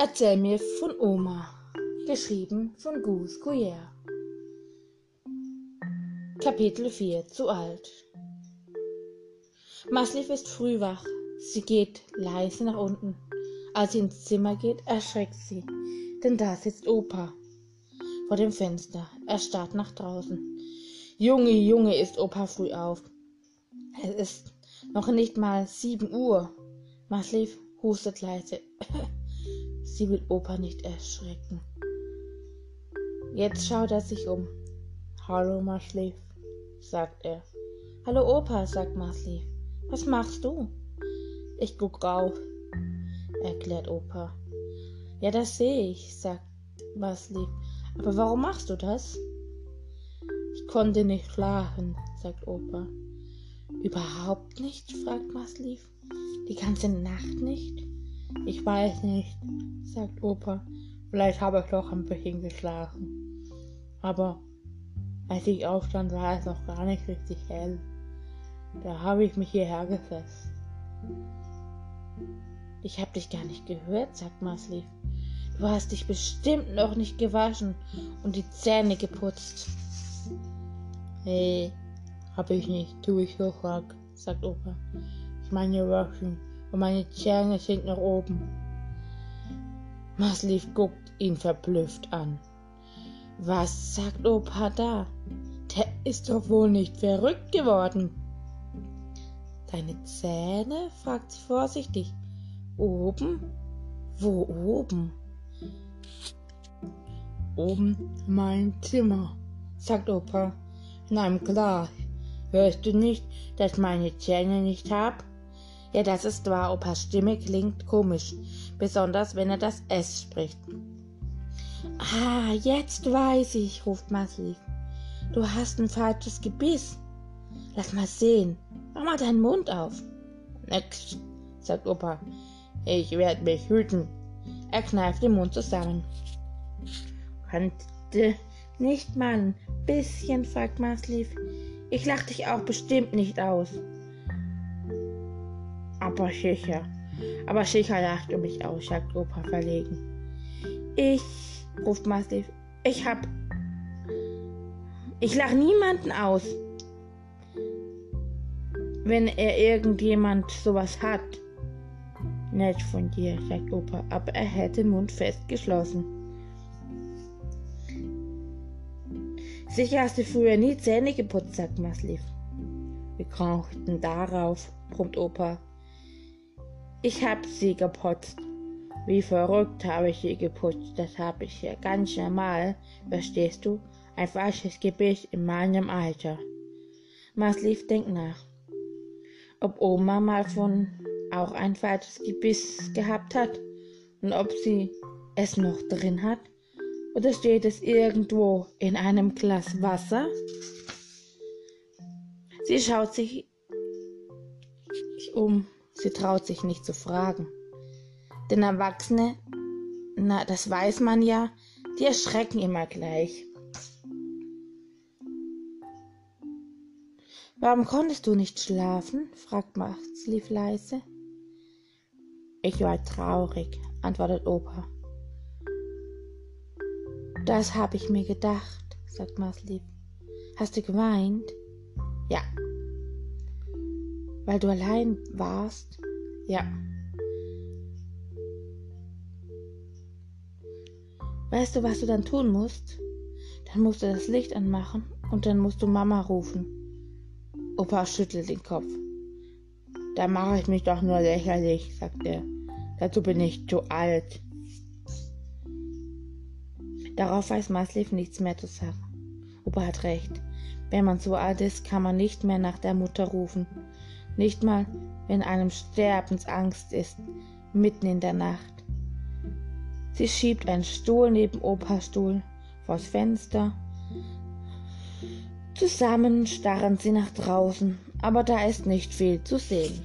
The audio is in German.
Erzähl mir von Oma. Geschrieben von Gus Couillère. Kapitel 4 Zu alt. Maslief ist früh wach. Sie geht leise nach unten. Als sie ins Zimmer geht, erschreckt sie, denn da sitzt Opa vor dem Fenster. Er starrt nach draußen. Junge, Junge, ist Opa früh auf. Es ist noch nicht mal sieben Uhr. Maslief hustet leise. Sie will Opa nicht erschrecken. Jetzt schaut er sich um. Hallo, Maslief, sagt er. Hallo, Opa, sagt Maslief. Was machst du? Ich guck rauf, erklärt Opa. Ja, das sehe ich, sagt Maslief. Aber warum machst du das? Ich konnte nicht schlafen, sagt Opa. Überhaupt nicht? fragt Maslief. Die ganze Nacht nicht? Ich weiß nicht, sagt Opa. Vielleicht habe ich doch ein bisschen geschlafen. Aber als ich aufstand, war es noch gar nicht richtig hell. Da habe ich mich hierher gesetzt. Ich habe dich gar nicht gehört, sagt Masli. Du hast dich bestimmt noch nicht gewaschen und die Zähne geputzt. Hey, hab ich nicht, tu ich so frag, sagt Opa. Ich meine waschen und meine Zähne sind nach oben. Maslief guckt ihn verblüfft an. Was sagt Opa da? Der ist doch wohl nicht verrückt geworden. Deine Zähne? fragt sie vorsichtig. Oben? Wo oben? Oben mein Zimmer, sagt Opa in einem Glas. Hörst du nicht, dass meine Zähne nicht hab? Ja, das ist wahr, Opas Stimme klingt komisch, besonders wenn er das S spricht. Ah, jetzt weiß ich, ruft Masli. Du hast ein falsches Gebiss. Lass mal sehen. Mach mal deinen Mund auf. Nix, sagt Opa. Ich werde mich hüten. Er kneift den Mund zusammen. Könnte nicht mal ein bisschen, fragt Maslief. Ich lach dich auch bestimmt nicht aus. Aber sicher. Aber sicher lacht du mich aus, sagt Opa verlegen. Ich, ruft Maslief, ich hab. Ich lach niemanden aus. Wenn er irgendjemand sowas hat. Nett von dir, sagt Opa, aber er hätte den Mund festgeschlossen. Sicher hast du früher nie Zähne geputzt, sagt Maslief. Wir krauchten darauf, brummt Opa. Ich hab sie geputzt. Wie verrückt habe ich sie geputzt. Das habe ich ja ganz normal, verstehst du? Ein falsches Gebiss in meinem Alter. Maslief denkt nach. Ob Oma mal von auch ein falsches Gebiss gehabt hat und ob sie es noch drin hat oder steht es irgendwo in einem Glas Wasser? Sie schaut sich um. Sie traut sich nicht zu fragen. Denn Erwachsene, na, das weiß man ja, die erschrecken immer gleich. Warum konntest du nicht schlafen? fragt Maslief leise. Ich war traurig, antwortet Opa. Das habe ich mir gedacht, sagt Maslief. Hast du geweint? Ja, weil du allein warst? Ja. Weißt du, was du dann tun musst? Dann musst du das Licht anmachen und dann musst du Mama rufen. Opa schüttelt den Kopf. Da mache ich mich doch nur lächerlich, sagt er. Dazu bin ich zu alt. Darauf weiß Maslief nichts mehr zu sagen. Opa hat recht. Wenn man so alt ist, kann man nicht mehr nach der Mutter rufen Nicht mal, wenn einem Sterbensangst ist, mitten in der Nacht. Sie schiebt einen Stuhl neben Opas Stuhl vors Fenster. Zusammen starren sie nach draußen, aber da ist nicht viel zu sehen.